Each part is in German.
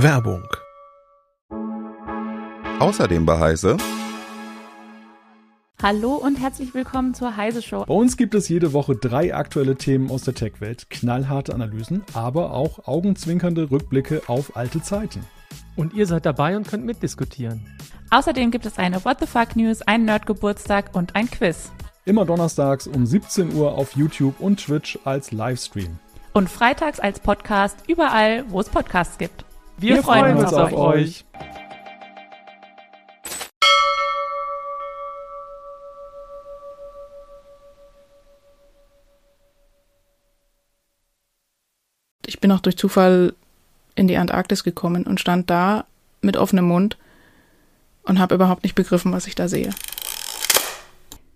Werbung. Außerdem bei Heise. Hallo und herzlich willkommen zur Heise Show. Bei uns gibt es jede Woche drei aktuelle Themen aus der Tech-Welt, knallharte Analysen, aber auch augenzwinkernde Rückblicke auf alte Zeiten. Und ihr seid dabei und könnt mitdiskutieren. Außerdem gibt es eine What the Fuck News, einen Nerdgeburtstag und ein Quiz. Immer donnerstags um 17 Uhr auf YouTube und Twitch als Livestream. Und freitags als Podcast überall, wo es Podcasts gibt. Wir, Wir freuen, freuen uns auf euch. Ich bin auch durch Zufall in die Antarktis gekommen und stand da mit offenem Mund und habe überhaupt nicht begriffen, was ich da sehe.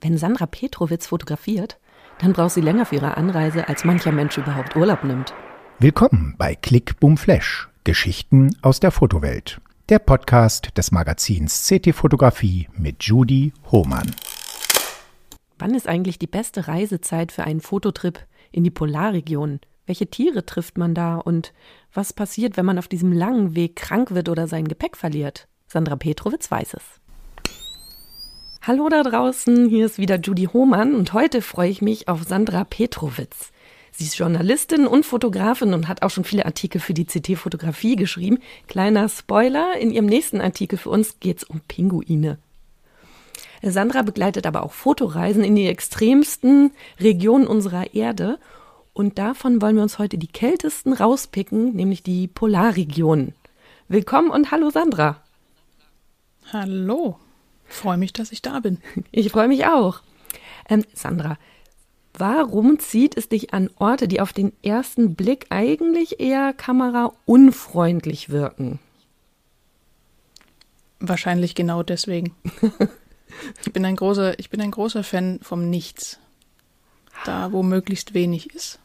Wenn Sandra Petrowitz fotografiert, dann braucht sie länger für ihre Anreise, als mancher Mensch überhaupt Urlaub nimmt. Willkommen bei Click Boom Flash, Geschichten aus der Fotowelt. Der Podcast des Magazins CT Fotografie mit Judy Hohmann. Wann ist eigentlich die beste Reisezeit für einen Fototrip in die Polarregion? Welche Tiere trifft man da und was passiert, wenn man auf diesem langen Weg krank wird oder sein Gepäck verliert? Sandra Petrowitz weiß es. Hallo da draußen, hier ist wieder Judy Hohmann und heute freue ich mich auf Sandra Petrowitz. Sie ist Journalistin und Fotografin und hat auch schon viele Artikel für die CT Fotografie geschrieben. Kleiner Spoiler, in ihrem nächsten Artikel für uns geht es um Pinguine. Sandra begleitet aber auch Fotoreisen in die extremsten Regionen unserer Erde und davon wollen wir uns heute die kältesten rauspicken, nämlich die Polarregionen. Willkommen und hallo Sandra. Hallo. Freue mich, dass ich da bin. Ich freue mich auch. Ähm, Sandra, warum zieht es dich an Orte, die auf den ersten Blick eigentlich eher kameraunfreundlich wirken? Wahrscheinlich genau deswegen. ich bin ein großer, ich bin ein großer Fan vom Nichts. Da, wo möglichst wenig ist,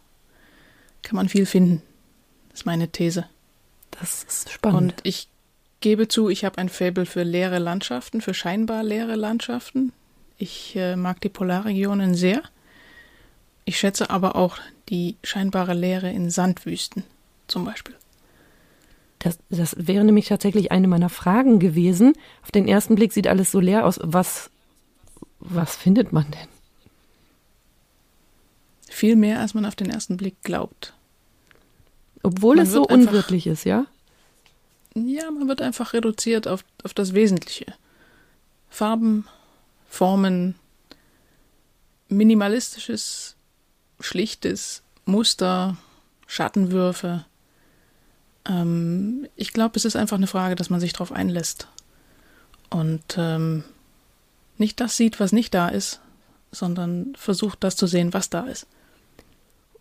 kann man viel finden. Das ist meine These. Das ist spannend. Und ich gebe zu, ich habe ein Faible für leere Landschaften, für scheinbar leere Landschaften. Ich äh, mag die Polarregionen sehr. Ich schätze aber auch die scheinbare Leere in Sandwüsten zum Beispiel. Das, das wäre nämlich tatsächlich eine meiner Fragen gewesen. Auf den ersten Blick sieht alles so leer aus. Was, was findet man denn? Viel mehr, als man auf den ersten Blick glaubt. Obwohl man es so unwirtlich ist, ja? Ja, man wird einfach reduziert auf, auf das Wesentliche. Farben, Formen, minimalistisches, schlichtes Muster, Schattenwürfe. Ähm, ich glaube, es ist einfach eine Frage, dass man sich darauf einlässt und ähm, nicht das sieht, was nicht da ist, sondern versucht, das zu sehen, was da ist.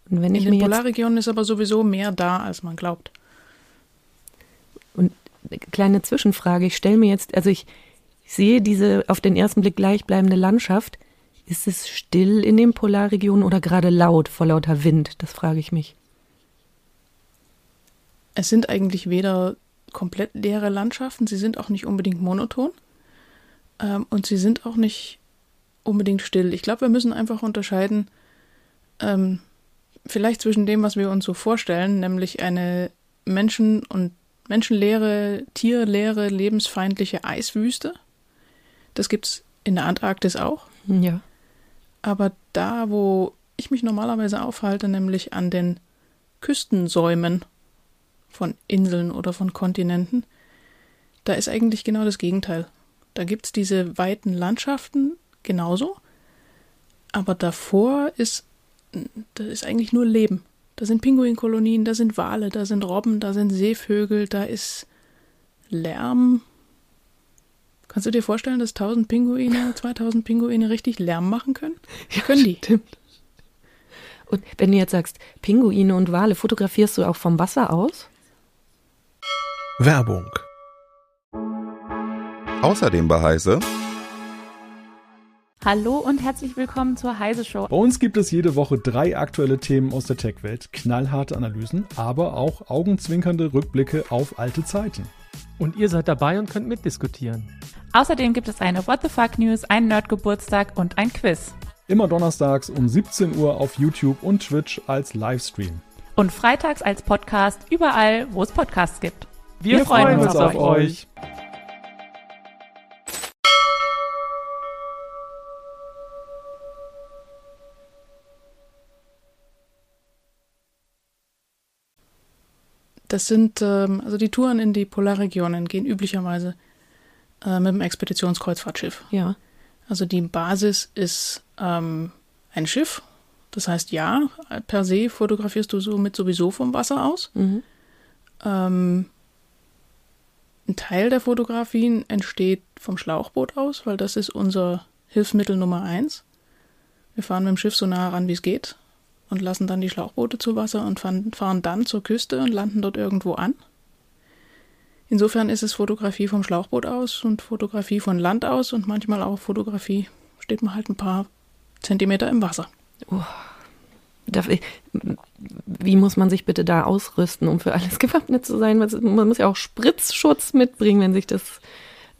In den Polarregionen ist aber sowieso mehr da, als man glaubt. Und kleine Zwischenfrage, ich stelle mir jetzt, also ich, ich sehe diese auf den ersten Blick gleichbleibende Landschaft. Ist es still in den Polarregionen oder gerade laut vor lauter Wind? Das frage ich mich. Es sind eigentlich weder komplett leere Landschaften, sie sind auch nicht unbedingt monoton ähm, und sie sind auch nicht unbedingt still. Ich glaube, wir müssen einfach unterscheiden, ähm, vielleicht zwischen dem, was wir uns so vorstellen, nämlich eine Menschen- und menschenleere, tierleere, lebensfeindliche Eiswüste. Das gibt's in der Antarktis auch. Ja. Aber da, wo ich mich normalerweise aufhalte, nämlich an den Küstensäumen von Inseln oder von Kontinenten, da ist eigentlich genau das Gegenteil. Da gibt's diese weiten Landschaften genauso, aber davor ist, da ist eigentlich nur Leben. Da sind Pinguinkolonien, da sind Wale, da sind Robben, da sind Seevögel, da ist Lärm. Kannst du dir vorstellen, dass 1000 Pinguine, 2000 Pinguine richtig Lärm machen können? Ja, können die. Stimmt. Und wenn du jetzt sagst, Pinguine und Wale, fotografierst du auch vom Wasser aus? Werbung. Außerdem bei Heise Hallo und herzlich willkommen zur Heise Show. Bei uns gibt es jede Woche drei aktuelle Themen aus der Tech-Welt, knallharte Analysen, aber auch augenzwinkernde Rückblicke auf alte Zeiten. Und ihr seid dabei und könnt mitdiskutieren. Außerdem gibt es eine What the Fuck News, einen Nerdgeburtstag und ein Quiz. Immer donnerstags um 17 Uhr auf YouTube und Twitch als Livestream. Und freitags als Podcast überall, wo es Podcasts gibt. Wir, Wir freuen uns auf euch. Das sind, ähm, also die Touren in die Polarregionen gehen üblicherweise äh, mit dem Expeditionskreuzfahrtschiff. Ja. Also die Basis ist ähm, ein Schiff. Das heißt, ja, per se fotografierst du somit sowieso vom Wasser aus. Mhm. Ähm, ein Teil der Fotografien entsteht vom Schlauchboot aus, weil das ist unser Hilfsmittel Nummer eins. Wir fahren mit dem Schiff so nah ran, wie es geht und lassen dann die Schlauchboote zu Wasser und fahren dann zur Küste und landen dort irgendwo an. Insofern ist es Fotografie vom Schlauchboot aus und Fotografie von Land aus und manchmal auch Fotografie, steht man halt ein paar Zentimeter im Wasser. Oh. Wie muss man sich bitte da ausrüsten, um für alles gewappnet zu sein? Man muss ja auch Spritzschutz mitbringen, wenn sich das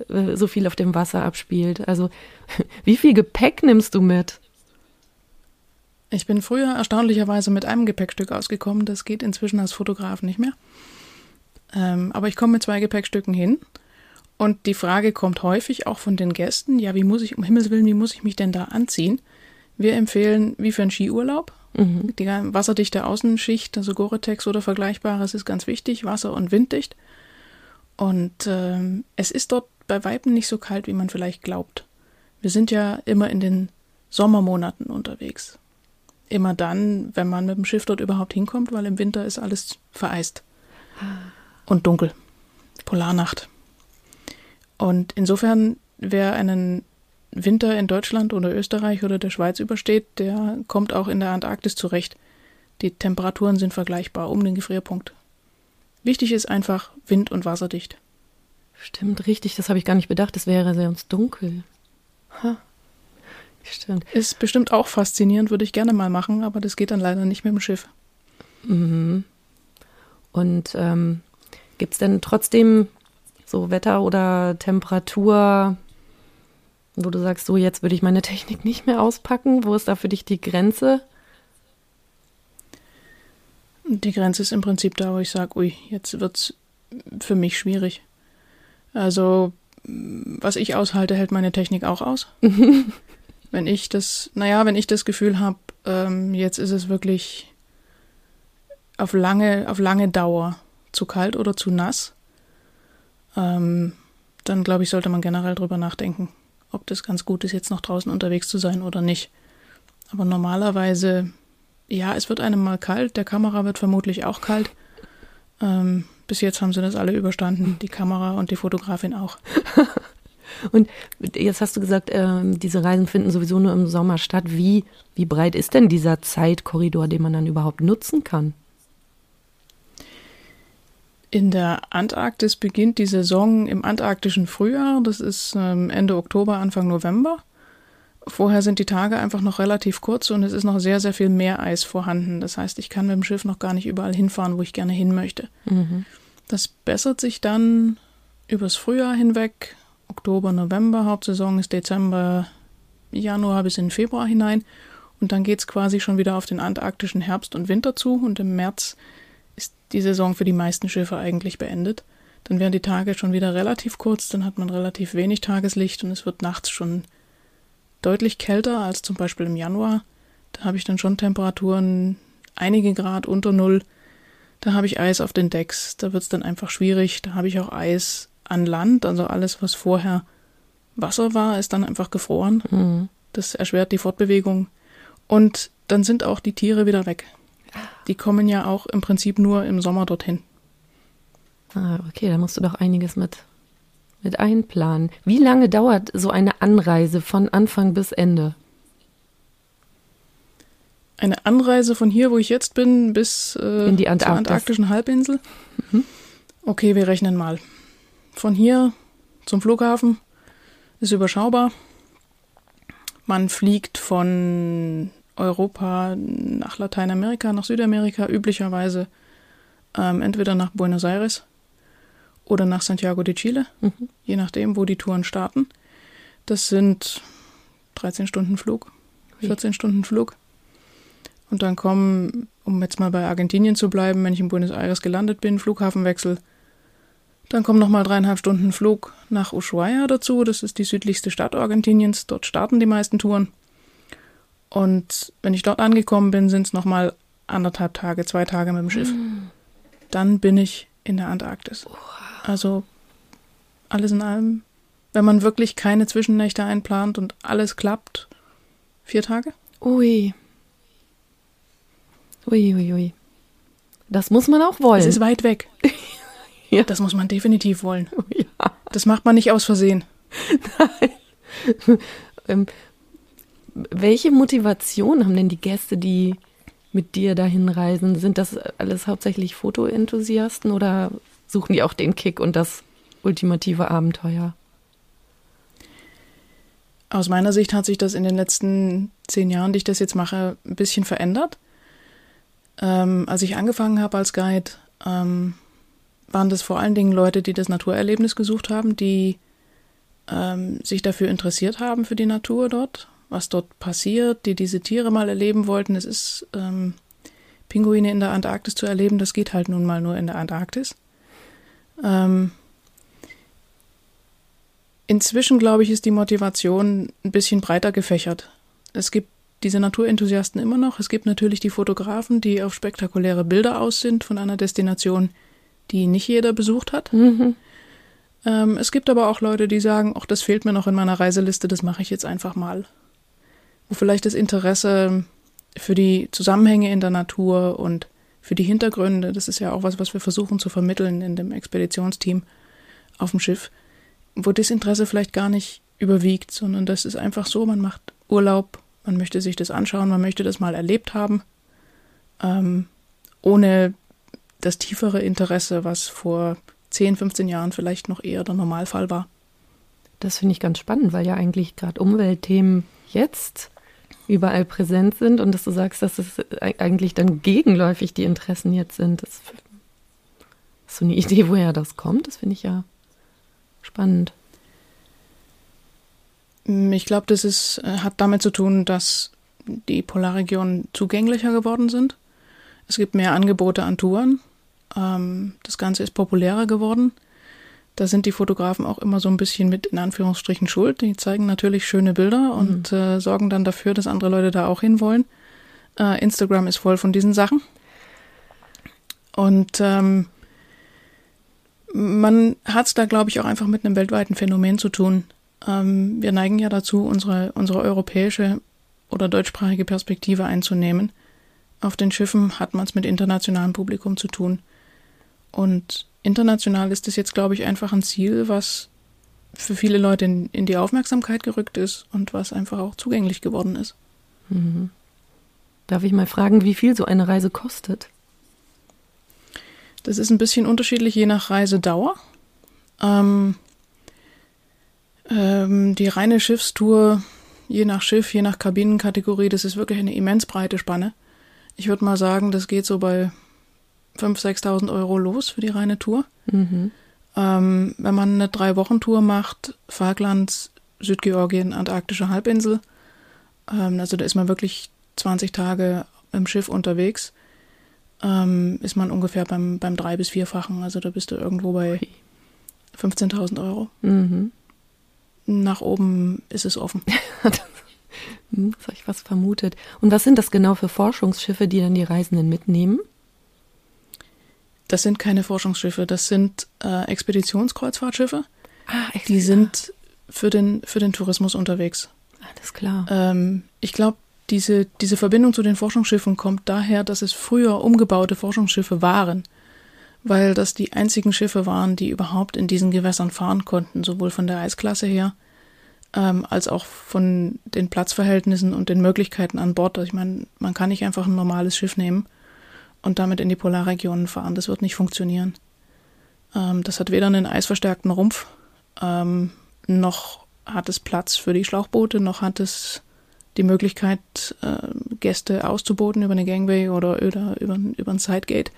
äh, so viel auf dem Wasser abspielt. Also, wie viel Gepäck nimmst du mit? Ich bin früher erstaunlicherweise mit einem Gepäckstück ausgekommen. Das geht inzwischen als Fotograf nicht mehr. Ähm, aber ich komme mit zwei Gepäckstücken hin. Und die Frage kommt häufig auch von den Gästen, ja, wie muss ich, um Himmels Willen, wie muss ich mich denn da anziehen? Wir empfehlen, wie für einen Skiurlaub, mhm. die wasserdichte Außenschicht, also Gore-Tex oder Vergleichbares ist ganz wichtig, wasser- und winddicht. Und ähm, es ist dort bei Weiben nicht so kalt, wie man vielleicht glaubt. Wir sind ja immer in den Sommermonaten unterwegs. Immer dann, wenn man mit dem Schiff dort überhaupt hinkommt, weil im Winter ist alles vereist und dunkel. Polarnacht. Und insofern, wer einen Winter in Deutschland oder Österreich oder der Schweiz übersteht, der kommt auch in der Antarktis zurecht. Die Temperaturen sind vergleichbar um den Gefrierpunkt. Wichtig ist einfach Wind- und Wasserdicht. Stimmt, richtig, das habe ich gar nicht bedacht, es wäre sehr uns dunkel. Ha. Stimmt. Ist bestimmt auch faszinierend, würde ich gerne mal machen, aber das geht dann leider nicht mit dem Schiff. Mhm. Und ähm, gibt es denn trotzdem so Wetter oder Temperatur, wo du sagst, so jetzt würde ich meine Technik nicht mehr auspacken? Wo ist da für dich die Grenze? Die Grenze ist im Prinzip da, wo ich sage, ui, jetzt wird es für mich schwierig. Also, was ich aushalte, hält meine Technik auch aus. wenn ich das, naja, wenn ich das Gefühl habe, ähm, jetzt ist es wirklich auf lange, auf lange Dauer zu kalt oder zu nass, ähm, dann glaube ich, sollte man generell drüber nachdenken, ob das ganz gut ist, jetzt noch draußen unterwegs zu sein oder nicht. Aber normalerweise, ja, es wird einem mal kalt, der Kamera wird vermutlich auch kalt. Ähm, bis jetzt haben sie das alle überstanden, die Kamera und die Fotografin auch. Und jetzt hast du gesagt, äh, diese Reisen finden sowieso nur im Sommer statt. Wie, wie breit ist denn dieser Zeitkorridor, den man dann überhaupt nutzen kann? In der Antarktis beginnt die Saison im antarktischen Frühjahr. Das ist ähm, Ende Oktober, Anfang November. Vorher sind die Tage einfach noch relativ kurz und es ist noch sehr, sehr viel Meereis vorhanden. Das heißt, ich kann mit dem Schiff noch gar nicht überall hinfahren, wo ich gerne hin möchte. Mhm. Das bessert sich dann übers Frühjahr hinweg Oktober, November, Hauptsaison ist Dezember, Januar bis in Februar hinein. Und dann geht es quasi schon wieder auf den antarktischen Herbst und Winter zu. Und im März ist die Saison für die meisten Schiffe eigentlich beendet. Dann werden die Tage schon wieder relativ kurz, dann hat man relativ wenig Tageslicht und es wird nachts schon deutlich kälter als zum Beispiel im Januar. Da habe ich dann schon Temperaturen einige Grad unter Null. Da habe ich Eis auf den Decks, da wird es dann einfach schwierig. Da habe ich auch Eis an Land, also alles, was vorher Wasser war, ist dann einfach gefroren. Mhm. Das erschwert die Fortbewegung. Und dann sind auch die Tiere wieder weg. Die kommen ja auch im Prinzip nur im Sommer dorthin. Ah, okay, da musst du doch einiges mit, mit einplanen. Wie lange dauert so eine Anreise von Anfang bis Ende? Eine Anreise von hier, wo ich jetzt bin, bis äh, In die Antarktis. zur antarktischen Halbinsel? Mhm. Okay, wir rechnen mal von hier zum Flughafen ist überschaubar. Man fliegt von Europa nach Lateinamerika, nach Südamerika, üblicherweise ähm, entweder nach Buenos Aires oder nach Santiago de Chile, mhm. je nachdem, wo die Touren starten. Das sind 13 Stunden Flug, 14 Stunden Flug. Und dann kommen, um jetzt mal bei Argentinien zu bleiben, wenn ich in Buenos Aires gelandet bin, Flughafenwechsel, Dann kommen nochmal dreieinhalb Stunden Flug nach Ushuaia dazu. Das ist die südlichste Stadt Argentiniens. Dort starten die meisten Touren. Und wenn ich dort angekommen bin, sind es nochmal anderthalb Tage, zwei Tage mit dem Schiff. Mhm. Dann bin ich in der Antarktis. Also alles in allem, wenn man wirklich keine Zwischennächte einplant und alles klappt, vier Tage. Ui. Ui, ui, ui. Das muss man auch wollen. Es ist weit weg. ja. Das muss man definitiv wollen. Ja. Das macht man nicht aus Versehen. Nein. Welche Motivation haben denn die Gäste, die mit dir dahin reisen? Sind das alles hauptsächlich Fotoenthusiasten oder suchen die auch den Kick und das ultimative Abenteuer? Aus meiner Sicht hat sich das in den letzten zehn Jahren, die ich das jetzt mache, ein bisschen verändert. Ähm, als ich angefangen habe als Guide, ähm, waren das vor allen Dingen Leute, die das Naturerlebnis gesucht haben, die ähm, sich dafür interessiert haben für die Natur dort, was dort passiert, die diese Tiere mal erleben wollten. Es ist ähm, Pinguine in der Antarktis zu erleben, das geht halt nun mal nur in der Antarktis. Ähm, inzwischen, glaube ich, ist die Motivation ein bisschen breiter gefächert. Es gibt diese Naturenthusiasten immer noch. Es gibt natürlich die Fotografen, die auf spektakuläre Bilder aus sind von einer Destination, die nicht jeder besucht hat. Mhm. Ähm, es gibt aber auch Leute, die sagen, ach, das fehlt mir noch in meiner Reiseliste, das mache ich jetzt einfach mal. Wo vielleicht das Interesse für die Zusammenhänge in der Natur und für die Hintergründe, das ist ja auch was, was wir versuchen zu vermitteln in dem Expeditionsteam auf dem Schiff, wo das Interesse vielleicht gar nicht überwiegt, sondern das ist einfach so, man macht Urlaub man möchte sich das anschauen, man möchte das mal erlebt haben, ähm, ohne das tiefere Interesse, was vor 10, 15 Jahren vielleicht noch eher der Normalfall war. Das finde ich ganz spannend, weil ja eigentlich gerade Umweltthemen jetzt überall präsent sind und dass du sagst, dass es eigentlich dann gegenläufig die Interessen jetzt sind. Das ist so eine Idee, woher das kommt. Das finde ich ja spannend. Mm, ich glaube, das ist, äh, hat damit zu tun, dass die Polarregionen zugänglicher geworden sind. Es gibt mehr Angebote an Touren. Ähm, das Ganze ist populärer geworden. Da sind die Fotografen auch immer so ein bisschen mit in Anführungsstrichen schuld. Die zeigen natürlich schöne Bilder mhm. und äh, sorgen dann dafür, dass andere Leute da auch hinwollen. Äh, Instagram ist voll von diesen Sachen. Und ähm, man hat es da, glaube ich, auch einfach mit einem weltweiten Phänomen zu tun. Ähm, wir neigen ja dazu, unsere, unsere europäische oder deutschsprachige Perspektive einzunehmen. Auf den Schiffen hat man es mit internationalem Publikum zu tun. Und international ist es jetzt, glaube ich, einfach ein Ziel, was für viele Leute in, in, die Aufmerksamkeit gerückt ist und was einfach auch zugänglich geworden ist. Mhm. Darf ich mal fragen, wie viel so eine Reise kostet? Das ist ein bisschen unterschiedlich je nach Reisedauer. Ähm, ähm, die reine Schiffstour, je nach Schiff, je nach Kabinenkategorie, das ist wirklich eine immens breite Spanne. Ich würde mal sagen, das geht so bei 5.000, 6.000 Euro los für die reine Tour. Mhm. Ähm, wenn man eine Drei-Wochen-Tour macht, Falklands, Südgeorgien, Antarktische Halbinsel, ähm, also da ist man wirklich 20 Tage im Schiff unterwegs, ähm, ist man ungefähr beim, beim drei- bis vierfachen. Also da bist du irgendwo bei 15.000 Euro. Mhm nach oben ist es offen. hm, das habe ich was vermutet. Und was sind das genau für Forschungsschiffe, die dann die Reisenden mitnehmen? Das sind keine Forschungsschiffe, das sind äh, Expeditionskreuzfahrtschiffe. Ah, echt? Die sind für den, für den Tourismus unterwegs. Alles klar. Ähm, ich glaube, diese, diese Verbindung zu den Forschungsschiffen kommt daher, dass es früher umgebaute Forschungsschiffe waren weil das die einzigen Schiffe waren, die überhaupt in diesen Gewässern fahren konnten, sowohl von der Eisklasse her ähm, als auch von den Platzverhältnissen und den Möglichkeiten an Bord. Also ich meine, man kann nicht einfach ein normales Schiff nehmen und damit in die Polarregionen fahren. Das wird nicht funktionieren. Ähm, das hat weder einen eisverstärkten Rumpf, ähm, noch hat es Platz für die Schlauchboote, noch hat es die Möglichkeit, äh, Gäste auszuboten über eine Gangway oder über, über, über ein Sidegate.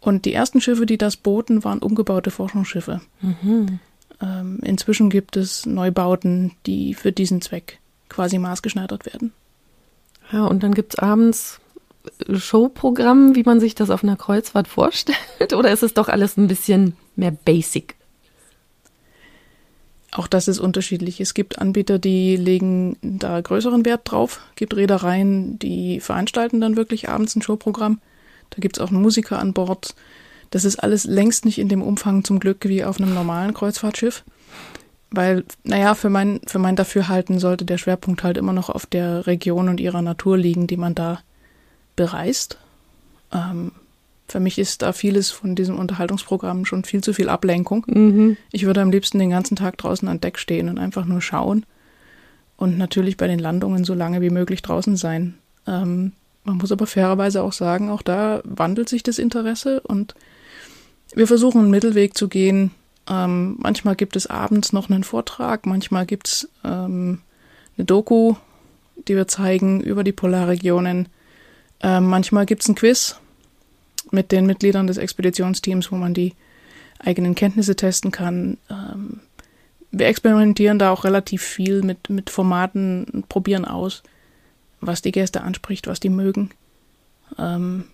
Und die ersten Schiffe, die das boten, waren umgebaute Forschungsschiffe. Mhm. Ähm, inzwischen gibt es Neubauten, die für diesen Zweck quasi maßgeschneidert werden. Ja, und dann gibt es abends Showprogramm, wie man sich das auf einer Kreuzfahrt vorstellt? Oder ist es doch alles ein bisschen mehr basic? Auch das ist unterschiedlich. Es gibt Anbieter, die legen da größeren Wert drauf. Es gibt Reedereien, die veranstalten dann wirklich abends ein Showprogramm. Da gibt es auch einen Musiker an Bord. Das ist alles längst nicht in dem Umfang zum Glück wie auf einem normalen Kreuzfahrtschiff. Weil, naja, für mein, für mein Dafürhalten sollte der Schwerpunkt halt immer noch auf der Region und ihrer Natur liegen, die man da bereist. Ähm, für mich ist da vieles von diesem Unterhaltungsprogramm schon viel zu viel Ablenkung. Mhm. Ich würde am liebsten den ganzen Tag draußen an Deck stehen und einfach nur schauen. Und natürlich bei den Landungen so lange wie möglich draußen sein. Ähm, man muss aber fairerweise auch sagen, auch da wandelt sich das Interesse und wir versuchen einen Mittelweg zu gehen. Ähm, manchmal gibt es abends noch einen Vortrag, manchmal gibt es ähm, eine Doku, die wir zeigen über die Polarregionen. Ähm, manchmal gibt es ein Quiz, mit den Mitgliedern des Expeditionsteams, wo man die eigenen Kenntnisse testen kann. Ähm, wir experimentieren da auch relativ viel mit, mit Formaten, probieren aus, was die Gäste anspricht, was die mögen. Ähm,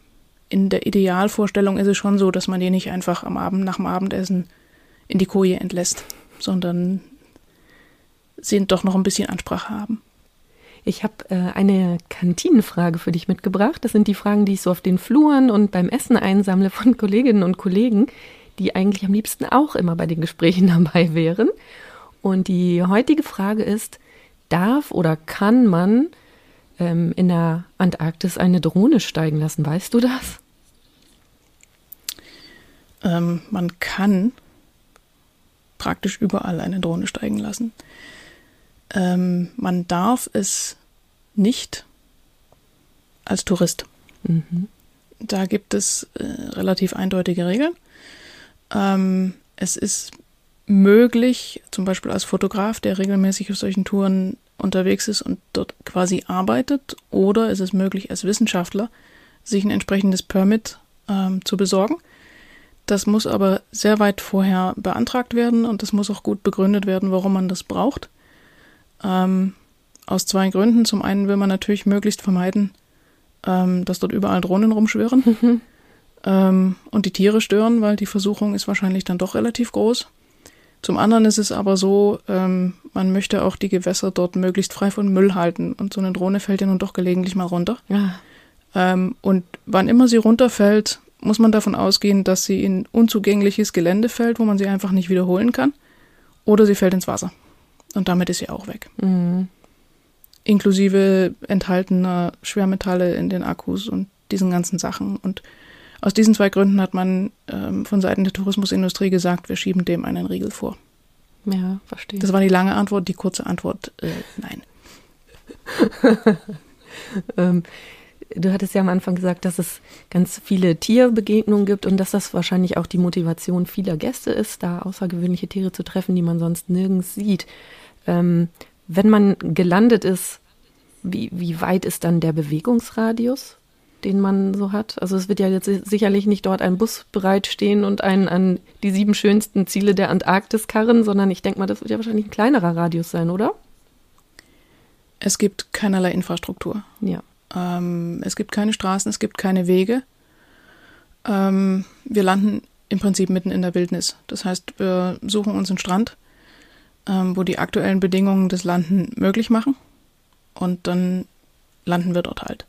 in der Idealvorstellung ist es schon so, dass man die nicht einfach am Abend nach dem Abendessen in die Koje entlässt, sondern sie doch noch ein bisschen Ansprache haben. Ich habe äh, eine Kantinenfrage für dich mitgebracht. Das sind die Fragen, die ich so auf den Fluren und beim Essen einsammle von Kolleginnen und Kollegen, die eigentlich am liebsten auch immer bei den Gesprächen dabei wären. Und die heutige Frage ist, darf oder kann man ähm, in der Antarktis eine Drohne steigen lassen? Weißt du das? Ähm, man kann praktisch überall eine Drohne steigen lassen. Ähm, man darf es nicht als Tourist. Mhm. Da gibt es äh, relativ eindeutige Regeln. Ähm, es ist möglich, zum Beispiel als Fotograf, der regelmäßig auf solchen Touren unterwegs ist und dort quasi arbeitet, oder es ist möglich, als Wissenschaftler sich ein entsprechendes Permit ähm, zu besorgen. Das muss aber sehr weit vorher beantragt werden und das muss auch gut begründet werden, warum man das braucht. Ähm, aus zwei Gründen. Zum einen will man natürlich möglichst vermeiden, ähm, dass dort überall Drohnen rumschwirren mhm. ähm, und die Tiere stören, weil die Versuchung ist wahrscheinlich dann doch relativ groß. Zum anderen ist es aber so, ähm, man möchte auch die Gewässer dort möglichst frei von Müll halten und so eine Drohne fällt ja nun doch gelegentlich mal runter. Ja. Ähm, und wann immer sie runterfällt, muss man davon ausgehen, dass sie in unzugängliches Gelände fällt, wo man sie einfach nicht wiederholen kann, oder sie fällt ins Wasser. Und damit ist sie auch weg. Mhm. Inklusive enthaltener Schwermetalle in den Akkus und diesen ganzen Sachen. Und aus diesen zwei Gründen hat man ähm, von Seiten der Tourismusindustrie gesagt, wir schieben dem einen Riegel vor. Ja, verstehe. Das war die lange Antwort. Die kurze Antwort, äh, nein. ähm, du hattest ja am Anfang gesagt, dass es ganz viele Tierbegegnungen gibt und dass das wahrscheinlich auch die Motivation vieler Gäste ist, da außergewöhnliche Tiere zu treffen, die man sonst nirgends sieht ähm, wenn man gelandet ist, wie, wie weit ist dann der Bewegungsradius, den man so hat? Also es wird ja jetzt sicherlich nicht dort ein Bus bereitstehen und einen an die sieben schönsten Ziele der Antarktis karren, sondern ich denke mal, das wird ja wahrscheinlich ein kleinerer Radius sein, oder? Es gibt keinerlei Infrastruktur. Ja. Ähm, es gibt keine Straßen, es gibt keine Wege. Ähm, wir landen im Prinzip mitten in der Wildnis. Das heißt, wir suchen uns einen Strand, ähm, wo die aktuellen Bedingungen das Landen möglich machen. Und dann landen wir dort halt.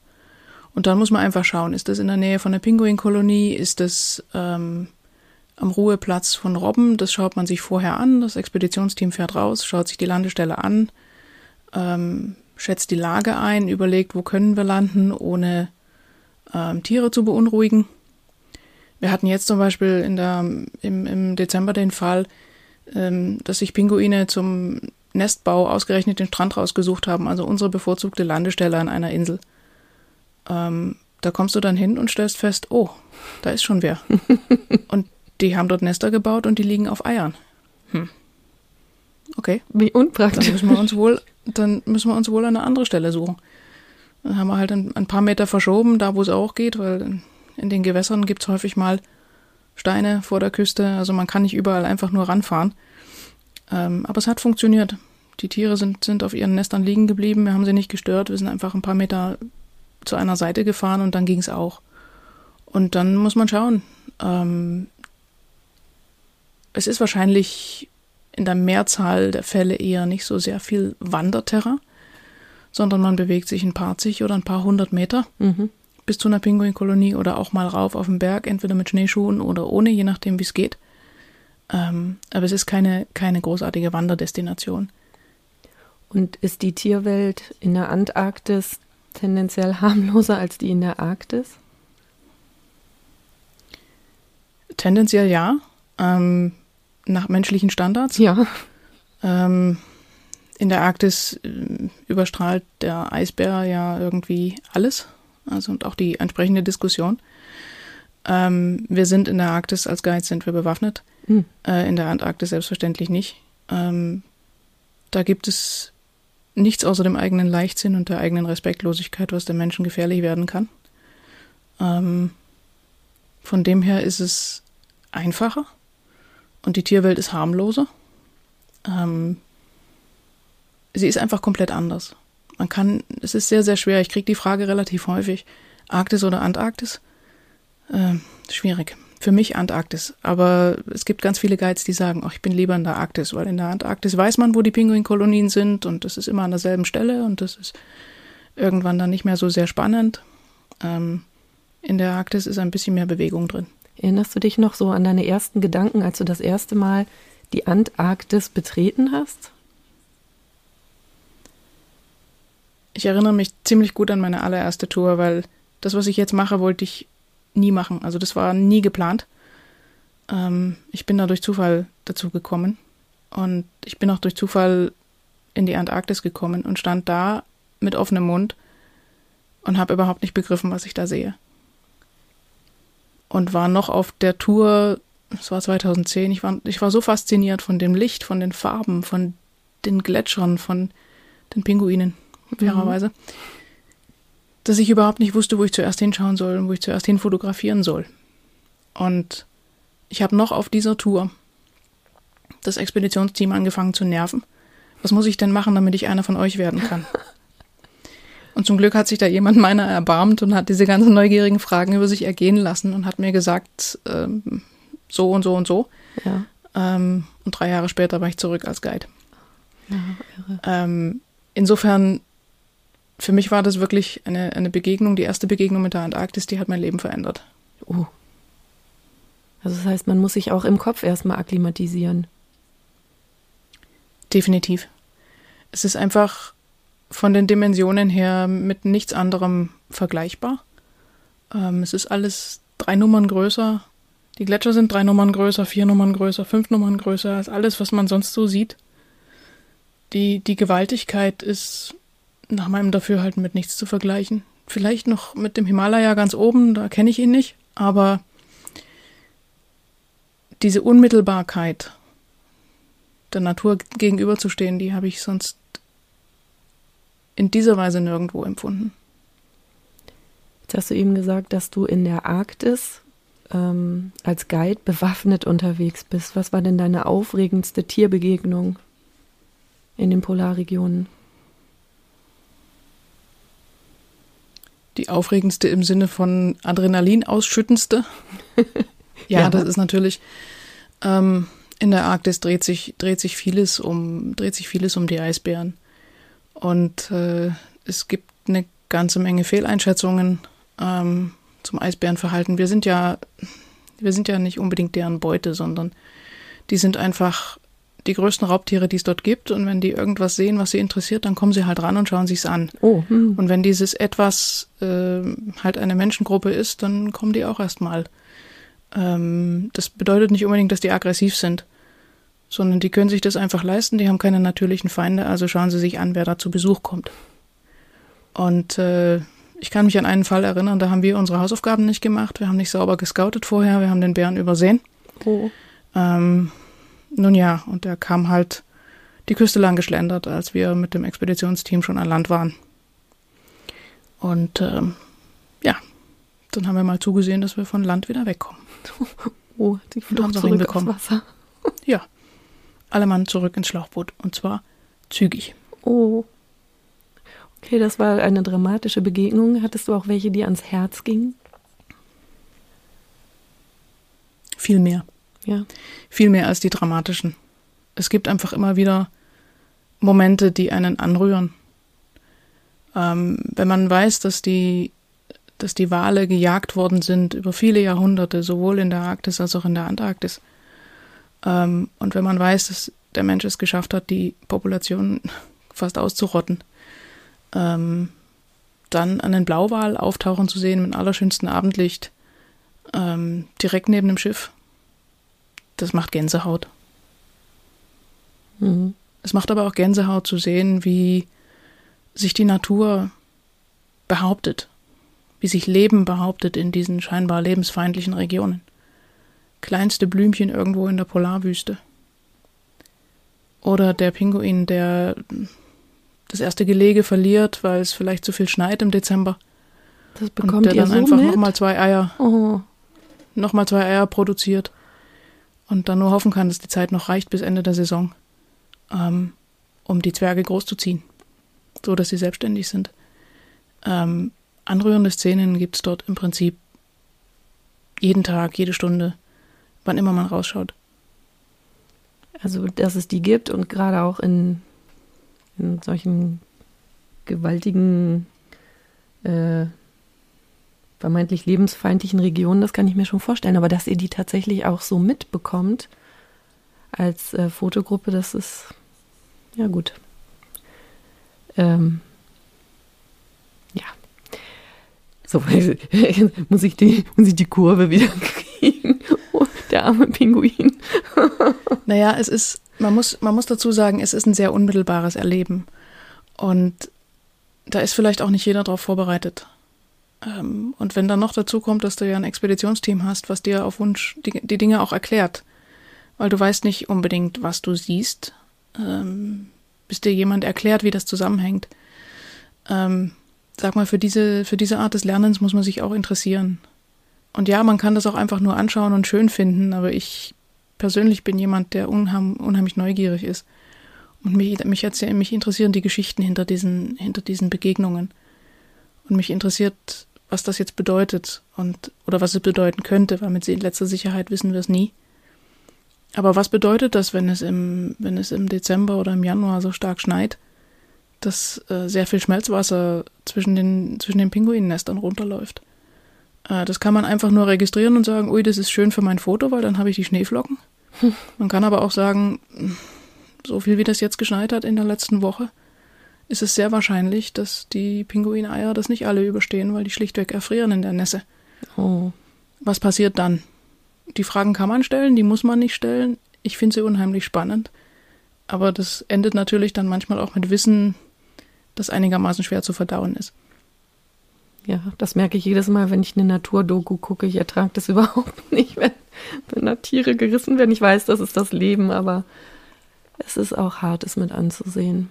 Und dann muss man einfach schauen, ist das in der Nähe von der Pinguinkolonie, ist das ähm, am Ruheplatz von Robben, das schaut man sich vorher an, das Expeditionsteam fährt raus, schaut sich die Landestelle an, ähm, schätzt die Lage ein, überlegt, wo können wir landen, ohne ähm, Tiere zu beunruhigen. Wir hatten jetzt zum Beispiel in der, im, im Dezember den Fall, dass sich Pinguine zum Nestbau ausgerechnet den Strand rausgesucht haben, also unsere bevorzugte Landestelle an einer Insel. Ähm, da kommst du dann hin und stellst fest, oh, da ist schon wer. und die haben dort Nester gebaut und die liegen auf Eiern. Hm. Okay. Wie unpraktisch. Dann müssen wir uns wohl, dann müssen wir uns wohl eine andere Stelle suchen. Dann haben wir halt ein, ein paar Meter verschoben, da wo es auch geht, weil in, in den Gewässern gibt es häufig mal Steine vor der Küste. Also man kann nicht überall einfach nur ranfahren. Ähm, aber es hat funktioniert. Die Tiere sind, sind auf ihren Nestern liegen geblieben. Wir haben sie nicht gestört. Wir sind einfach ein paar Meter zu einer Seite gefahren und dann ging es auch. Und dann muss man schauen. Ähm, es ist wahrscheinlich in der Mehrzahl der Fälle eher nicht so sehr viel Wanderterrain, sondern man bewegt sich ein paar zig oder ein paar hundert Meter Mhm. Bis zu einer Pinguinkolonie oder auch mal rauf auf den Berg, entweder mit Schneeschuhen oder ohne, je nachdem, wie es geht. Ähm, aber es ist keine, keine großartige Wanderdestination. Und ist die Tierwelt in der Antarktis tendenziell harmloser als die in der Arktis? Tendenziell ja, ähm, nach menschlichen Standards. Ja. Ähm, in der Arktis äh, überstrahlt der Eisbär ja irgendwie alles, also und auch die entsprechende Diskussion. Ähm, wir sind in der Arktis als Guides sind wir bewaffnet, Hm. äh, in der Antarktis selbstverständlich nicht. Ähm, da gibt es nichts außer dem eigenen Leichtsinn und der eigenen Respektlosigkeit, was dem Menschen gefährlich werden kann. Ähm, von dem her ist es einfacher und die Tierwelt ist harmloser. Ähm, sie ist einfach komplett anders. Man kann, es ist sehr, sehr schwer. Ich kriege die Frage relativ häufig. Arktis oder Antarktis? Ähm, schwierig. Für mich Antarktis. Aber es gibt ganz viele Guides, die sagen, oh, ich bin lieber in der Arktis, weil in der Antarktis weiß man, wo die Pinguinkolonien sind und das ist immer an derselben Stelle und das ist irgendwann dann nicht mehr so sehr spannend. Ähm, in der Arktis ist ein bisschen mehr Bewegung drin. Erinnerst du dich noch so an deine ersten Gedanken, als du das erste Mal die Antarktis betreten hast? Ich erinnere mich ziemlich gut an meine allererste Tour, weil das, was ich jetzt mache, wollte ich nie machen. Also das war nie geplant. Ähm, ich bin da durch Zufall dazu gekommen. Und ich bin auch durch Zufall in die Antarktis gekommen und stand da mit offenem Mund und habe überhaupt nicht begriffen, was ich da sehe. Und war noch auf der Tour, es war 2010, ich war, ich war so fasziniert von dem Licht, von den Farben, von den Gletschern, von den Pinguinen, fairerweise, dass ich überhaupt nicht wusste, wo ich zuerst hinschauen soll und wo ich zuerst hinfotografieren soll. Und ich habe noch auf dieser Tour das Expeditionsteam angefangen zu nerven. Was muss ich denn machen, damit ich einer von euch werden kann? Und zum Glück hat sich da jemand meiner erbarmt und hat diese ganzen neugierigen Fragen über sich ergehen lassen und hat mir gesagt, ähm, so und so und so. Ja. Ähm, und drei Jahre später war ich zurück als Guide. ja irre. Ähm, insofern, für mich war das wirklich eine, eine Begegnung, die erste Begegnung mit der Antarktis, die hat mein Leben verändert. Oh. Also das heißt, man muss sich auch im Kopf erstmal akklimatisieren. Definitiv. Es ist einfach von den Dimensionen her mit nichts anderem vergleichbar. Ähm, es ist alles drei Nummern größer. Die Gletscher sind drei Nummern größer, vier Nummern größer, fünf Nummern größer als alles, was man sonst so sieht. Die, die Gewaltigkeit ist nach meinem Dafürhalten mit nichts zu vergleichen. Vielleicht noch mit dem Himalaya ganz oben, da kenne ich ihn nicht, aber diese Unmittelbarkeit der Natur gegenüberzustehen, die habe ich sonst in dieser Weise nirgendwo empfunden. Jetzt hast du eben gesagt, dass du in der Arktis ähm, als Guide bewaffnet unterwegs bist. Was war denn deine aufregendste Tierbegegnung in den Polarregionen? Die aufregendste im Sinne von Adrenalin ausschüttendste. ja, Ja. das ist natürlich ähm, in der Arktis dreht sich dreht sich vieles um dreht sich vieles um die Eisbären und äh, es gibt eine ganze Menge Fehleinschätzungen ähm, zum Eisbärenverhalten. Wir sind ja wir sind ja nicht unbedingt deren Beute, sondern die sind einfach die größten Raubtiere, die es dort gibt. Und wenn die irgendwas sehen, was sie interessiert, dann kommen sie halt ran und schauen sich's an. Oh, hm. Und wenn dieses etwas äh, halt eine Menschengruppe ist, dann kommen die auch erstmal. Ähm, das bedeutet nicht unbedingt, dass die aggressiv sind, sondern die können sich das einfach leisten, die haben keine natürlichen Feinde, also schauen sie sich an, wer da zu Besuch kommt. Und äh, ich kann mich an einen Fall erinnern, da haben wir unsere Hausaufgaben nicht gemacht, wir haben nicht sauber gescoutet vorher, wir haben den Bären übersehen. oh. Ähm, nun ja, und er kam halt die Küste lang geschlendert, als wir mit dem Expeditionsteam schon an Land waren. Und ähm, ja, dann haben wir mal zugesehen, dass wir von Land wieder wegkommen. oh, die Flucht zurück hinbekommen. aufs Wasser. Ja, alle Mann zurück ins Schlauchboot und zwar zügig. Oh. Okay, das war eine dramatische Begegnung. Hattest du auch welche, die ans Herz gingen? Viel mehr. Ja. Viel mehr als die dramatischen. Es gibt einfach immer wieder Momente, die einen anrühren. Ähm, wenn man weiß, dass die, dass die Wale gejagt worden sind über viele Jahrhunderte, sowohl in der Arktis als auch in der Antarktis. Ähm, und wenn man weiß, dass der Mensch es geschafft hat, die Population fast auszurotten, ähm, dann einen Blauwal auftauchen zu sehen mit allerschönstem Abendlicht, ähm, direkt neben dem Schiff, das macht Gänsehaut. Mhm. Es macht aber auch Gänsehaut zu sehen, wie sich die Natur behauptet, wie sich Leben behauptet in diesen scheinbar lebensfeindlichen Regionen. Kleinste Blümchen irgendwo in der Polarwüste. Oder der Pinguin, der das erste Gelege verliert, weil es vielleicht zu viel schneit im Dezember. Das bekommt und der ihr dann so einfach nochmal zwei Eier, Oh, nochmal zwei Eier produziert und dann nur hoffen kann, dass die Zeit noch reicht bis Ende der Saison, ähm, um die Zwerge großzuziehen, so dass sie selbstständig sind. Ähm, anrührende Szenen gibt es dort im Prinzip jeden Tag, jede Stunde, wann immer man rausschaut. also dass es die gibt und gerade auch in, in solchen gewaltigen, äh, vermeintlich lebensfeindlichen Regionen, das kann ich mir schon vorstellen. Aber dass ihr die tatsächlich auch so mitbekommt als äh, Fotogruppe, das ist ja gut. Ähm, ja. So, muss ich die, muss ich die Kurve wieder kriegen. Oh, der arme Pinguin. Naja, es ist, man muss, man muss dazu sagen, es ist ein sehr unmittelbares Erleben. Und da ist vielleicht auch nicht jeder darauf vorbereitet. Ähm, und wenn dann noch dazu kommt, dass du ja ein Expeditionsteam hast, was dir auf Wunsch die, die Dinge auch erklärt, weil du weißt nicht unbedingt, was du siehst, ähm, bis dir jemand erklärt, wie das zusammenhängt. Ähm, sag mal, für diese, für diese Art des Lernens muss man sich auch interessieren. Und ja, man kann das auch einfach nur anschauen und schön finden, aber ich persönlich bin jemand, der unheim, unheimlich neugierig ist. Und mich, mich, erzähl- mich interessieren die Geschichten hinter diesen, hinter diesen Begegnungen. Und mich interessiert, was das jetzt bedeutet und oder was es bedeuten könnte, weil mit letzter Sicherheit wissen wir es nie. Aber was bedeutet das, wenn es im, wenn es im Dezember oder im Januar so stark schneit, dass äh, sehr viel Schmelzwasser zwischen den, zwischen den Pinguinnestern runterläuft? Äh, das kann man einfach nur registrieren und sagen, ui, das ist schön für mein Foto, weil dann habe ich die Schneeflocken. Man kann aber auch sagen, so viel wie das jetzt geschneit hat in der letzten Woche, ist es sehr wahrscheinlich, dass die Pinguineier das nicht alle überstehen, weil die schlichtweg erfrieren in der Nässe. Oh. Was passiert dann? Die Fragen kann man stellen, die muss man nicht stellen. Ich finde sie unheimlich spannend. Aber das endet natürlich dann manchmal auch mit Wissen, das einigermaßen schwer zu verdauen ist. Ja, das merke ich jedes Mal, wenn ich eine Naturdoku gucke. Ich ertrage das überhaupt nicht, wenn, wenn da Tiere gerissen werden. Ich weiß, das ist das Leben, aber es ist auch hart, es mit anzusehen.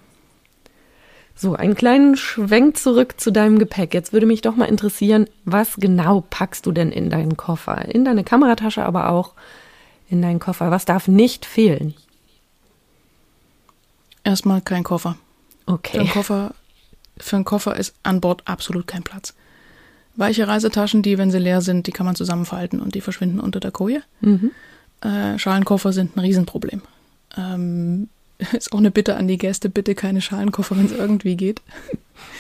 So, einen kleinen Schwenk zurück zu deinem Gepäck. Jetzt würde mich doch mal interessieren, was genau packst du denn in deinen Koffer? In deine Kameratasche, aber auch in deinen Koffer. Was darf nicht fehlen? Erstmal kein Koffer. Für Okay. einen Koffer, für einen Koffer ist an Bord absolut kein Platz. Weiche Reisetaschen, die, wenn sie leer sind, die kann man zusammenfalten und die verschwinden unter der Koje. Mhm. Äh, Schalenkoffer sind ein Riesenproblem. Ähm, ist auch eine Bitte an die Gäste, bitte keine Schalenkoffer, wenn es irgendwie geht.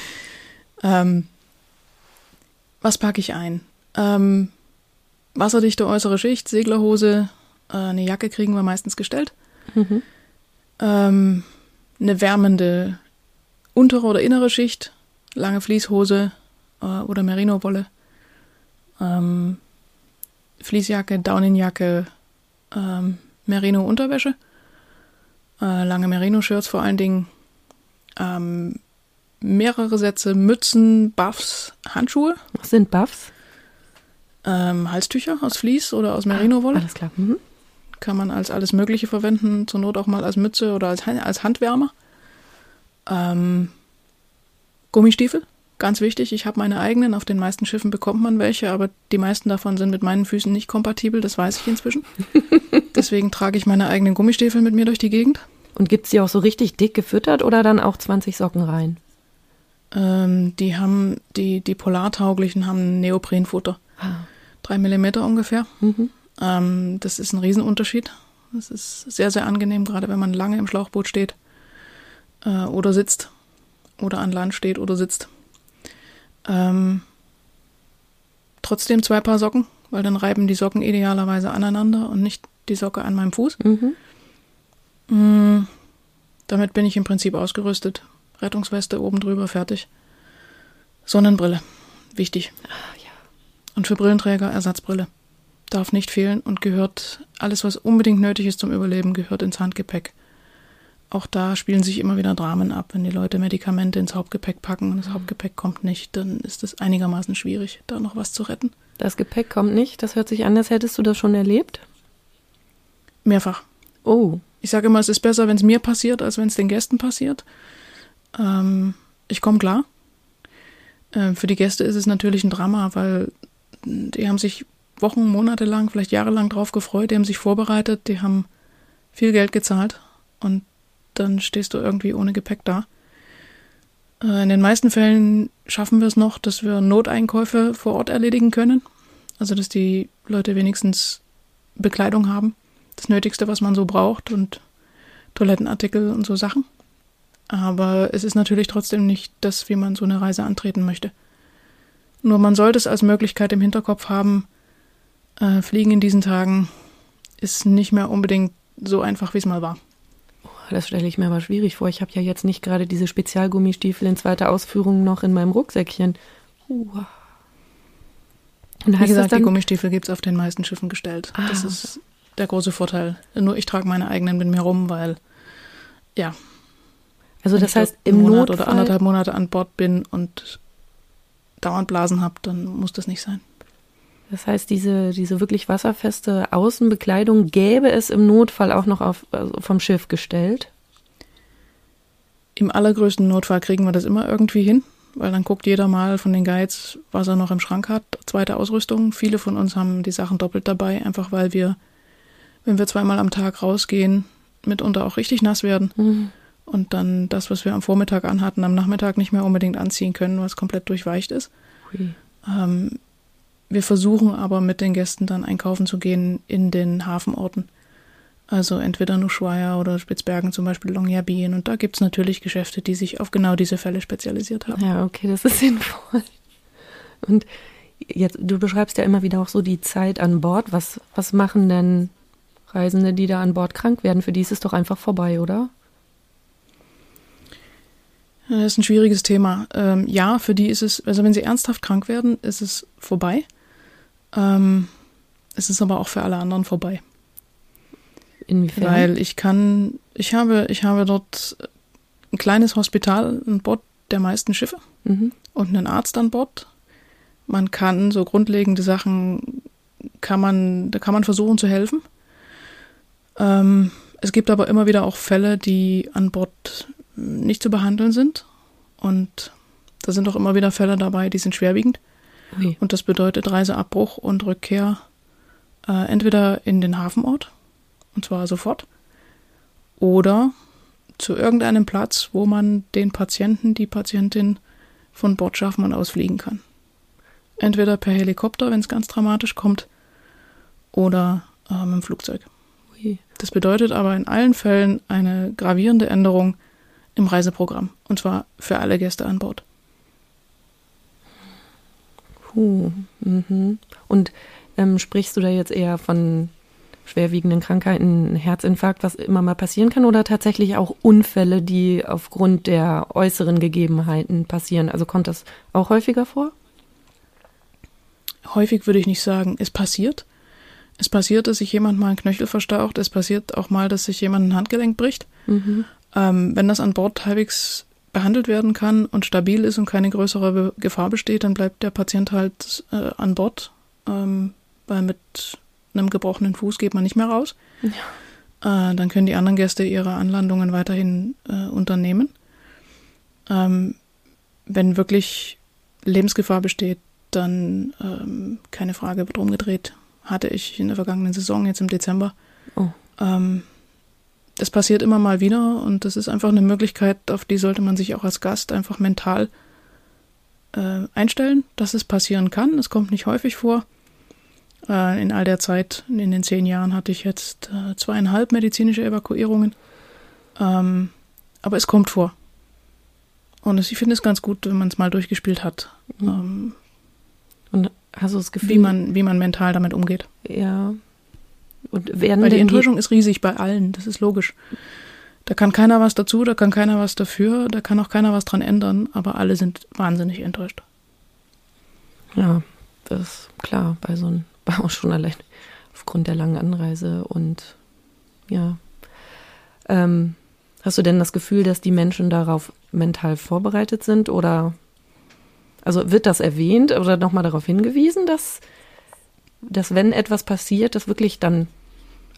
ähm, was packe ich ein? Ähm, wasserdichte äußere Schicht, Seglerhose, äh, eine Jacke kriegen wir meistens gestellt. Mhm. Ähm, eine wärmende untere oder innere Schicht, lange Fließhose äh, oder Merino-Wolle, ähm, Fließjacke, Daunenjacke, ähm, Merino-Unterwäsche, äh, lange Merino-Shirts vor allen Dingen, ähm, mehrere Sätze Mützen, Buffs, Handschuhe, Was sind Buffs? ähm, Halstücher aus Vlies oder aus Merino-Wolle. Alles klar. Mhm. kann man als alles Mögliche verwenden, zur Not auch mal als Mütze oder als, als Handwärmer. Ähm, Gummistiefel, ganz wichtig. Ich habe meine eigenen. Auf den meisten Schiffen bekommt man welche, aber die meisten davon sind mit meinen Füßen nicht kompatibel. Das weiß ich inzwischen. Deswegen trage ich meine eigenen Gummistiefel mit mir durch die Gegend. Und gibt's die auch so richtig dick gefüttert oder dann auch 20 Socken rein? Ähm, die haben, die, die polartauglichen haben Neoprenfutter. Ah. Drei Millimeter ungefähr. Mhm. Ähm, das ist ein Riesenunterschied. Das ist sehr, sehr angenehm, gerade wenn man lange im Schlauchboot steht äh, oder sitzt oder an Land steht oder sitzt. Ähm, trotzdem zwei Paar Socken, weil dann reiben die Socken idealerweise aneinander und nicht die Socke an meinem Fuß. Mhm. Mm, damit bin ich im Prinzip ausgerüstet. Rettungsweste oben drüber, fertig. Sonnenbrille, wichtig. Ah, ja. Und für Brillenträger Ersatzbrille. Darf nicht fehlen und gehört, alles was unbedingt nötig ist zum Überleben, gehört ins Handgepäck. Auch da spielen sich immer wieder Dramen ab. Wenn die Leute Medikamente ins Hauptgepäck packen und das Hauptgepäck kommt nicht, dann ist es einigermaßen schwierig, da noch was zu retten. Das Gepäck kommt nicht. Das hört sich an, als hättest du das schon erlebt. Mehrfach. Oh, Ich sage immer, es ist besser, wenn es mir passiert, als wenn es den Gästen passiert. Ähm, ich komme klar. Ähm, für die Gäste ist es natürlich ein Drama, weil die haben sich Wochen, Monate lang, vielleicht jahrelang drauf gefreut, die haben sich vorbereitet, die haben viel Geld gezahlt und dann stehst du irgendwie ohne Gepäck da. Äh, in den meisten Fällen schaffen wir es noch, dass wir Noteinkäufe vor Ort erledigen können. Also, dass die Leute wenigstens Bekleidung haben. Das Nötigste, was man so braucht und Toilettenartikel und so Sachen. Aber es ist natürlich trotzdem nicht das, wie man so eine Reise antreten möchte. Nur man sollte es als Möglichkeit im Hinterkopf haben, äh, Fliegen in diesen Tagen ist nicht mehr unbedingt so einfach, wie es mal war. das stelle ich mir aber schwierig vor. Ich habe ja jetzt nicht gerade diese Spezialgummistiefel in zweiter Ausführung noch in meinem Rucksäckchen. Uh. Und Wie gesagt, die Gummistiefel gibt's auf den meisten Schiffen gestellt. Ah. Das ist der große Vorteil. Nur ich trage meine eigenen mit mir rum, weil, ja, also das heißt, im Monat Notfall, oder anderthalb Monate an Bord bin und dauernd Blasen habe, dann muss das nicht sein. das heißt, diese, diese wirklich wasserfeste Außenbekleidung gäbe es im Notfall auch noch auf, also vom Schiff gestellt. Im allergrößten Notfall kriegen wir das immer irgendwie hin, weil dann guckt jeder mal von den Guides, was er noch im Schrank hat. Zweite Ausrüstung. Viele von uns haben die Sachen doppelt dabei, einfach weil wir, wenn wir zweimal am Tag rausgehen, mitunter auch richtig nass werden Mhm. und dann das, was wir am Vormittag anhatten, am Nachmittag nicht mehr unbedingt anziehen können, was komplett durchweicht ist. Ähm, wir versuchen aber mit den Gästen dann einkaufen zu gehen in den Hafenorten. Also entweder Ushuaia oder Spitzbergen, zum Beispiel Longyearbyen. Und da gibt's natürlich Geschäfte, die sich auf genau diese Fälle spezialisiert haben. Ja, okay, das ist sinnvoll. Und jetzt, du beschreibst ja immer wieder auch so die Zeit an Bord. Was, was machen denn Reisende, die da an Bord krank werden? Für die ist es doch einfach vorbei, oder? Das ist ein schwieriges Thema. Ähm, ja, für die ist es, also wenn sie ernsthaft krank werden, ist es vorbei. Ähm, es ist aber auch für alle anderen vorbei. Inwiefern? Weil ich kann, ich habe, ich habe dort ein kleines Hospital an Bord der meisten Schiffe mhm. und einen Arzt an Bord. Man kann so grundlegende Sachen, kann man, da kann man versuchen zu helfen. Ähm, es gibt aber immer wieder auch Fälle, die an Bord nicht zu behandeln sind. Und da sind auch immer wieder Fälle dabei, die sind schwerwiegend. Ui. Und das bedeutet Reiseabbruch und Rückkehr äh, entweder in den Hafenort, und zwar sofort, oder zu irgendeinem Platz, wo man den Patienten, die Patientin von Bord schaffen und ausfliegen kann. Entweder per Helikopter, wenn es ganz dramatisch kommt, oder äh, mit dem Flugzeug. Ui. Das bedeutet aber in allen Fällen eine gravierende Änderung im Reiseprogramm. Und zwar für alle Gäste an Bord. Puh. Mhm. Und ähm, sprichst du da jetzt eher von schwerwiegenden Krankheiten, Herzinfarkt, was immer mal passieren kann, oder tatsächlich auch Unfälle, die aufgrund der äußeren Gegebenheiten passieren? Also kommt das auch häufiger vor? Häufig würde ich nicht sagen, es passiert. Es passiert, dass sich jemand mal einen Knöchel verstaucht. Es passiert auch mal, dass sich jemand ein Handgelenk bricht. Mhm. Ähm, wenn das an Bord halbwegs behandelt werden kann und stabil ist und keine größere Gefahr besteht, dann bleibt der Patient halt äh, an Bord, ähm, weil mit einem gebrochenen Fuß geht man nicht mehr raus. Äh, dann können die anderen Gäste ihre Anlandungen weiterhin äh, unternehmen. Ähm, wenn wirklich Lebensgefahr besteht, dann ähm, keine Frage, wird rumgedreht. Hatte ich in der vergangenen Saison, jetzt im Dezember. Oh. Ähm, das passiert immer mal wieder und das ist einfach eine Möglichkeit, auf die sollte man sich auch als Gast einfach mental äh, einstellen, dass es passieren kann. Es kommt nicht häufig vor. Äh, in all der Zeit, in den zehn Jahren, hatte ich jetzt äh, zweieinhalb medizinische Evakuierungen. Ähm, aber es kommt vor. Und ich finde es ganz gut, wenn man es mal durchgespielt hat. Mhm. Ähm, Und hast du das Gefühl, wie man, wie man mental damit umgeht? Ja. Und werden Weil die Enttäuschung ist riesig bei allen, das ist logisch. Da kann keiner was dazu, da kann keiner was dafür, da kann auch keiner was dran ändern, aber alle sind wahnsinnig enttäuscht. Ja, das ist klar, bei so einem, auch schon allein aufgrund der langen Anreise und ja. Ähm, hast du denn das Gefühl, dass die Menschen darauf mental vorbereitet sind oder also wird das erwähnt oder nochmal darauf hingewiesen, dass, dass wenn etwas passiert, dass wirklich dann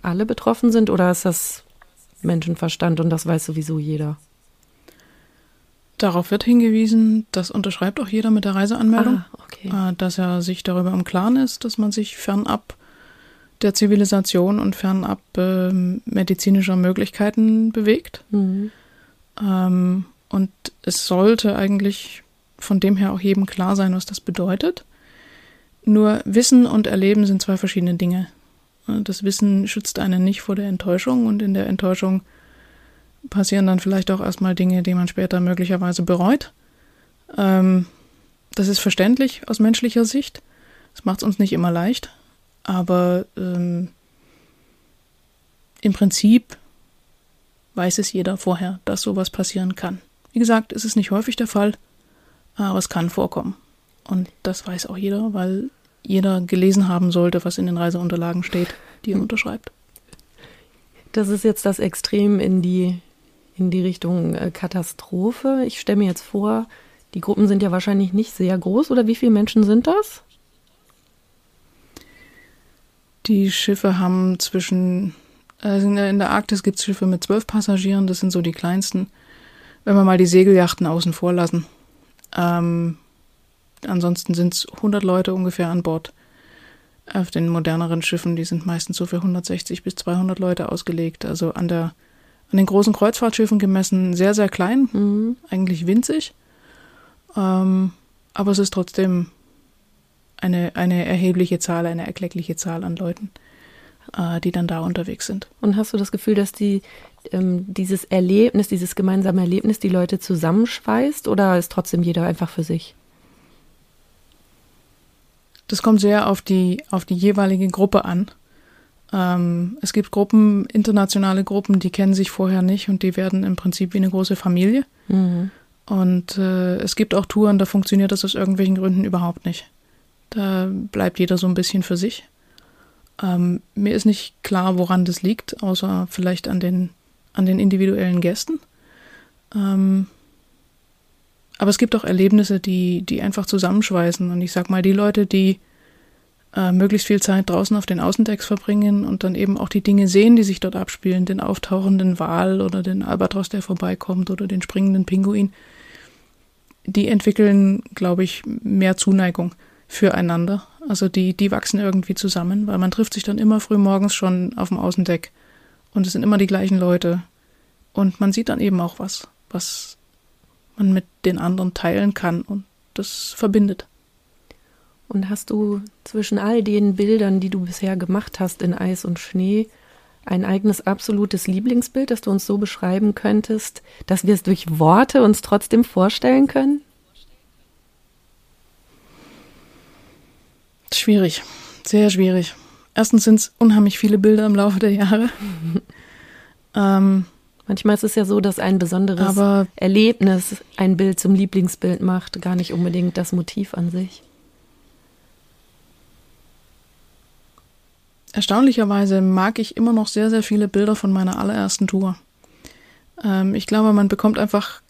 alle betroffen sind oder ist das Menschenverstand und das weiß sowieso jeder? Darauf wird hingewiesen, das unterschreibt auch jeder mit der Reiseanmeldung, Ah, okay. äh, dass er sich darüber im Klaren ist, dass man sich fernab der Zivilisation und fernab äh, medizinischer Möglichkeiten bewegt. Mhm. Ähm, und es sollte eigentlich von dem her auch jedem klar sein, was das bedeutet. Nur Wissen und Erleben sind zwei verschiedene Dinge. Das Wissen schützt einen nicht vor der Enttäuschung und in der Enttäuschung passieren dann vielleicht auch erstmal Dinge, die man später möglicherweise bereut. Ähm, das ist verständlich aus menschlicher Sicht. Das macht es uns nicht immer leicht, aber ähm, im Prinzip weiß es jeder vorher, dass sowas passieren kann. Wie gesagt, es ist nicht häufig der Fall, aber es kann vorkommen. Und das weiß auch jeder, weil jeder gelesen haben sollte, was in den Reiseunterlagen steht, die er unterschreibt. Das ist jetzt das Extrem in die, in die Richtung äh, Katastrophe. Ich stelle mir jetzt vor, die Gruppen sind ja wahrscheinlich nicht sehr groß oder wie viele Menschen sind das? Die Schiffe haben zwischen, also in der, in der Arktis gibt es Schiffe mit zwölf Passagieren, das sind so die kleinsten. Wenn wir mal die Segelyachten außen vor lassen. Ähm, ansonsten sind es 100 Leute ungefähr an Bord. Auf den moderneren Schiffen, die sind meistens so für 160 bis 200 Leute ausgelegt. Also an der, an den großen Kreuzfahrtschiffen gemessen sehr, sehr klein, Mhm. eigentlich winzig. Ähm, aber es ist trotzdem eine, eine erhebliche Zahl, eine erkleckliche Zahl an Leuten, äh, die dann da unterwegs sind. Und hast du das Gefühl, dass die ähm, dieses Erlebnis, dieses gemeinsame Erlebnis die Leute zusammenschweißt oder ist trotzdem jeder einfach für sich? Das kommt sehr auf die, auf die jeweilige Gruppe an. Ähm, es gibt Gruppen, internationale Gruppen, die kennen sich vorher nicht und die werden im Prinzip wie eine große Familie. Mhm. Und äh, es gibt auch Touren, da funktioniert das aus irgendwelchen Gründen überhaupt nicht. Da bleibt jeder so ein bisschen für sich. Ähm, mir ist nicht klar, woran das liegt, außer vielleicht an den, an den individuellen Gästen. Ähm, aber es gibt auch Erlebnisse, die, die einfach zusammenschweißen. Und ich sag mal, die Leute, die äh, möglichst viel Zeit draußen auf den Außendecks verbringen und dann eben auch die Dinge sehen, die sich dort abspielen, den auftauchenden Wal oder den Albatros, der vorbeikommt oder den springenden Pinguin, die entwickeln, glaube ich, mehr Zuneigung füreinander. Also die, die wachsen irgendwie zusammen, weil man trifft sich dann immer früh morgens schon auf dem Außendeck und es sind immer die gleichen Leute. Und man sieht dann eben auch was, was man mit den anderen teilen kann und das verbindet. Und hast du zwischen all den Bildern, die du bisher gemacht hast in Eis und Schnee, ein eigenes absolutes Lieblingsbild, das du uns so beschreiben könntest, dass wir es durch Worte uns trotzdem vorstellen können? Schwierig, sehr schwierig. Erstens sind es unheimlich viele Bilder im Laufe der Jahre. ähm, Manchmal ist es ja so, dass ein besonderes aber Erlebnis ein Bild zum Lieblingsbild macht, gar nicht unbedingt das Motiv an sich. erstaunlicherweise mag ich immer noch sehr, sehr viele Bilder von meiner allerersten Tour. Ähm, ich glaube, man bekommt einfach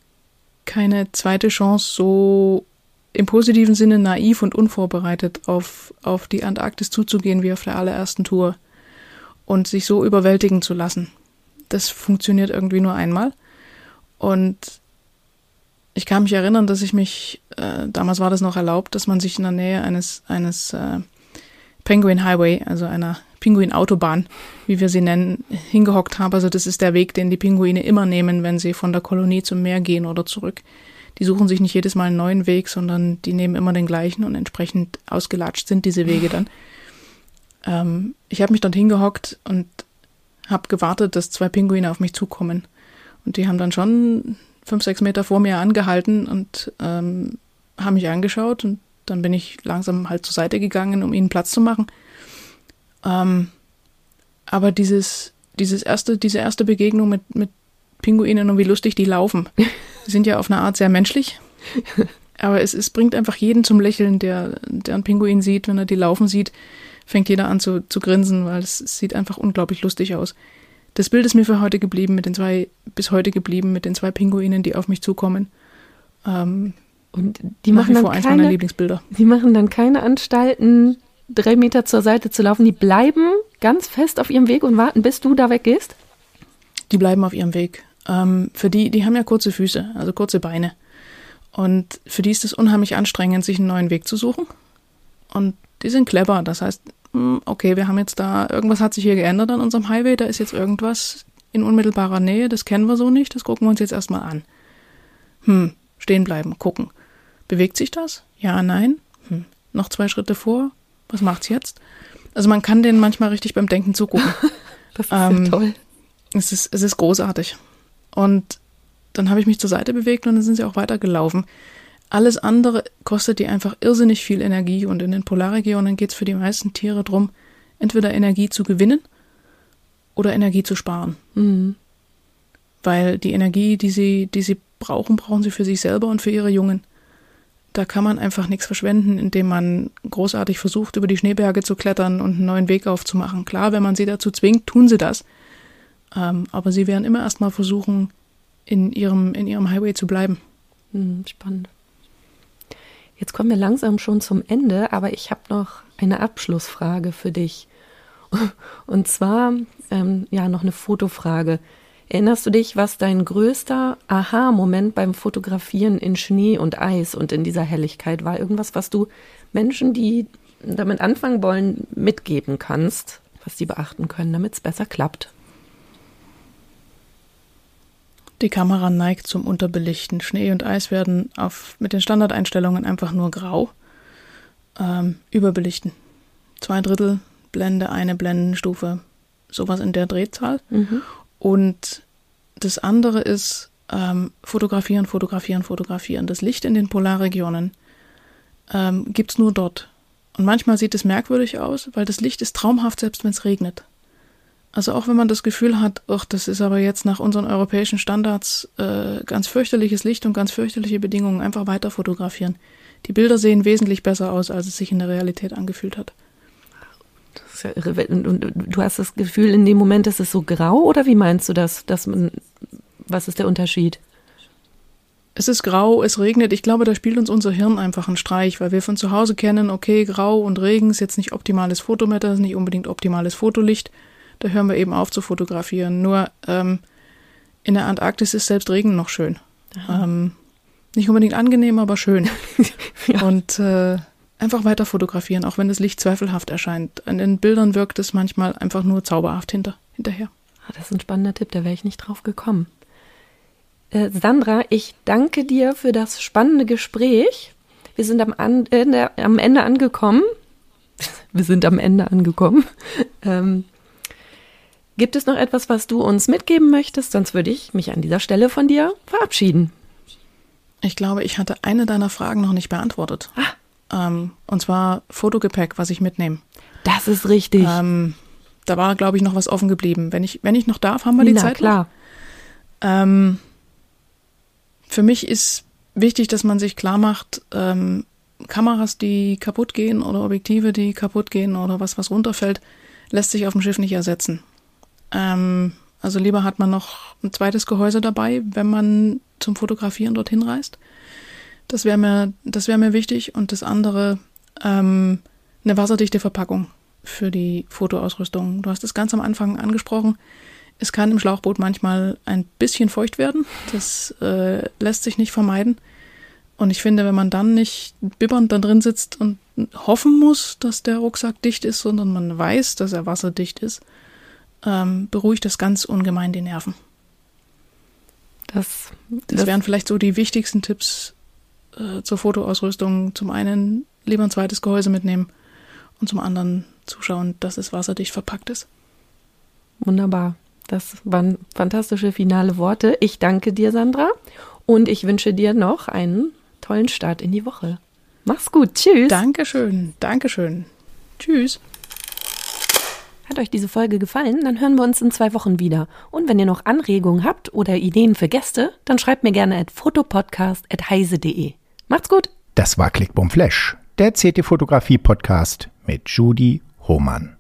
keine zweite Chance, so im positiven Sinne naiv und unvorbereitet auf, auf die Antarktis zuzugehen wie auf der allerersten Tour und sich so überwältigen zu lassen. Das funktioniert irgendwie nur einmal. Und ich kann mich erinnern, dass ich mich, äh, damals war das noch erlaubt, dass man sich in der Nähe eines, eines äh, Penguin Highway, also einer Pinguinautobahn, wie wir sie nennen, hingehockt habe. Also das ist der Weg, den die Pinguine immer nehmen, wenn sie von der Kolonie zum Meer gehen oder zurück. Die suchen sich nicht jedes Mal einen neuen Weg, sondern die nehmen immer den gleichen und entsprechend ausgelatscht sind diese Wege dann. Ähm, ich habe mich dort hingehockt und habe gewartet, dass zwei Pinguine auf mich zukommen. Und die haben dann schon fünf, sechs Meter vor mir angehalten und ähm, haben mich angeschaut und dann bin ich langsam halt zur Seite gegangen, um ihnen Platz zu machen. Ähm, aber dieses, dieses erste, diese erste Begegnung mit, mit Pinguinen und wie lustig die laufen, die sind ja auf eine Art sehr menschlich. Aber es, es bringt einfach jeden zum Lächeln, der, der einen Pinguin sieht, wenn er die laufen sieht, fängt jeder an zu, zu grinsen, weil es, es sieht einfach unglaublich lustig aus. Das Bild ist mir für heute geblieben, mit den zwei, bis heute geblieben, mit den zwei Pinguinen, die auf mich zukommen. Ähm, und die machen dann vor eins keine, meiner Lieblingsbilder. Die machen dann keine Anstalten, drei Meter zur Seite zu laufen. Die bleiben ganz fest auf ihrem Weg und warten, bis du da weggehst. Die bleiben auf ihrem Weg. Ähm, für die, die haben ja kurze Füße, also kurze Beine. Und für die ist es unheimlich anstrengend, sich einen neuen Weg zu suchen. Und die sind clever. Das heißt, hm, okay, wir haben jetzt da, irgendwas hat sich hier geändert an unserem Highway, da ist jetzt irgendwas in unmittelbarer Nähe, das kennen wir so nicht, das gucken wir uns jetzt erstmal an. Hm, stehen bleiben, gucken. Bewegt sich das? Ja, nein? Hm. Noch zwei Schritte vor? Was macht's jetzt? Also man kann denen manchmal richtig beim Denken zugucken. das ist ähm, ja toll. Es ist, es ist großartig. Und dann habe ich mich zur Seite bewegt und dann sind sie auch weitergelaufen. Alles andere kostet die einfach irrsinnig viel Energie und in den Polarregionen geht es für die meisten Tiere darum, entweder Energie zu gewinnen oder Energie zu sparen. Mhm. Weil die Energie, die sie, die sie brauchen, brauchen sie für sich selber und für ihre Jungen. Da kann man einfach nichts verschwenden, indem man großartig versucht, über die Schneeberge zu klettern und einen neuen Weg aufzumachen. Klar, wenn man sie dazu zwingt, tun sie das. Ähm, aber sie werden immer erstmal versuchen, in ihrem, in ihrem Highway zu bleiben. Mhm, spannend. Jetzt kommen wir langsam schon zum Ende, aber ich habe noch eine Abschlussfrage für dich. Und zwar, ähm, ja, noch eine Fotofrage. Erinnerst du dich, was dein größter Aha-Moment beim Fotografieren in Schnee und Eis und in dieser Helligkeit war? Irgendwas, was du Menschen, die damit anfangen wollen, mitgeben kannst, was sie beachten können, damit es besser klappt? Die Kamera neigt zum Unterbelichten. Schnee und Eis werden auf, mit den Standardeinstellungen einfach nur grau ähm, überbelichten. Zwei Drittel Blende, eine Blendenstufe, sowas in der Drehzahl. Mhm. Und das andere ist ähm, fotografieren, fotografieren, fotografieren. Das Licht in den Polarregionen ähm, gibt es nur dort. Und manchmal sieht es merkwürdig aus, weil das Licht ist traumhaft, selbst wenn es regnet. Also auch wenn man das Gefühl hat, ach, das ist aber jetzt nach unseren europäischen Standards äh, ganz fürchterliches Licht und ganz fürchterliche Bedingungen, einfach weiter fotografieren. Die Bilder sehen wesentlich besser aus, als es sich in der Realität angefühlt hat. Das ist ja irre. Und, und du hast das Gefühl, in dem Moment ist es so grau oder wie meinst du das? Dass man, was ist der Unterschied? Es ist grau, es regnet. Ich glaube, da spielt uns unser Hirn einfach einen Streich, weil wir von zu Hause kennen, okay, grau und Regen ist jetzt nicht optimales Fotometer, ist nicht unbedingt optimales Fotolicht da hören wir eben auf zu fotografieren. Nur ähm, in der Antarktis ist selbst Regen noch schön. Ähm, nicht unbedingt angenehm, aber schön. ja. Und äh, einfach weiter fotografieren, auch wenn das Licht zweifelhaft erscheint. An den Bildern wirkt es manchmal einfach nur zauberhaft hinter, hinterher. Ah, das ist ein spannender Tipp, da wäre ich nicht drauf gekommen. Äh, Sandra, ich danke dir für das spannende Gespräch. Wir sind am, An äh, am Ende angekommen. Wir sind am Ende angekommen. Ähm, Gibt es noch etwas, was du uns mitgeben möchtest? Sonst würde ich mich an dieser Stelle von dir verabschieden. Ich glaube, ich hatte eine deiner Fragen noch nicht beantwortet. Ah. Ähm, und zwar Fotogepäck, was ich mitnehme. Das ist richtig. Ähm, da war, glaube ich, noch was offen geblieben. Wenn ich, wenn ich noch darf, haben wir die Na, Zeit. klar. Ähm, für mich ist wichtig, dass man sich klar macht, ähm, Kameras, die kaputt gehen oder Objektive, die kaputt gehen oder was, was runterfällt, lässt sich auf dem Schiff nicht ersetzen. Ähm, also lieber hat man noch ein zweites Gehäuse dabei, wenn man zum Fotografieren dorthin reist. Das wäre mir, das wäre mir wichtig. Und das andere, ähm, eine wasserdichte Verpackung für die Fotoausrüstung. Du hast es ganz am Anfang angesprochen. Es kann im Schlauchboot manchmal ein bisschen feucht werden. Das äh, lässt sich nicht vermeiden. Und ich finde, wenn man dann nicht bibbernd da drin sitzt und hoffen muss, dass der Rucksack dicht ist, sondern man weiß, dass er wasserdicht ist, ähm, beruhigt das ganz ungemein die Nerven. Das, das, das wären vielleicht so die wichtigsten Tipps äh, zur Fotoausrüstung. Zum einen lieber ein zweites Gehäuse mitnehmen und zum anderen zuschauen, dass es wasserdicht verpackt ist. Wunderbar. Das waren fantastische finale Worte. Ich danke dir, Sandra. Und ich wünsche dir noch einen tollen Start in die Woche. Mach's gut. Tschüss. Dankeschön. Dankeschön. Tschüss. Hat euch diese Folge gefallen? Dann hören wir uns in zwei Wochen wieder. Und wenn ihr noch Anregungen habt oder Ideen für Gäste, dann schreibt mir gerne at fotopodcast.heise.de. Macht's gut. Das war Clickbum Flash, der CT Fotografie Podcast mit Judy Hohmann.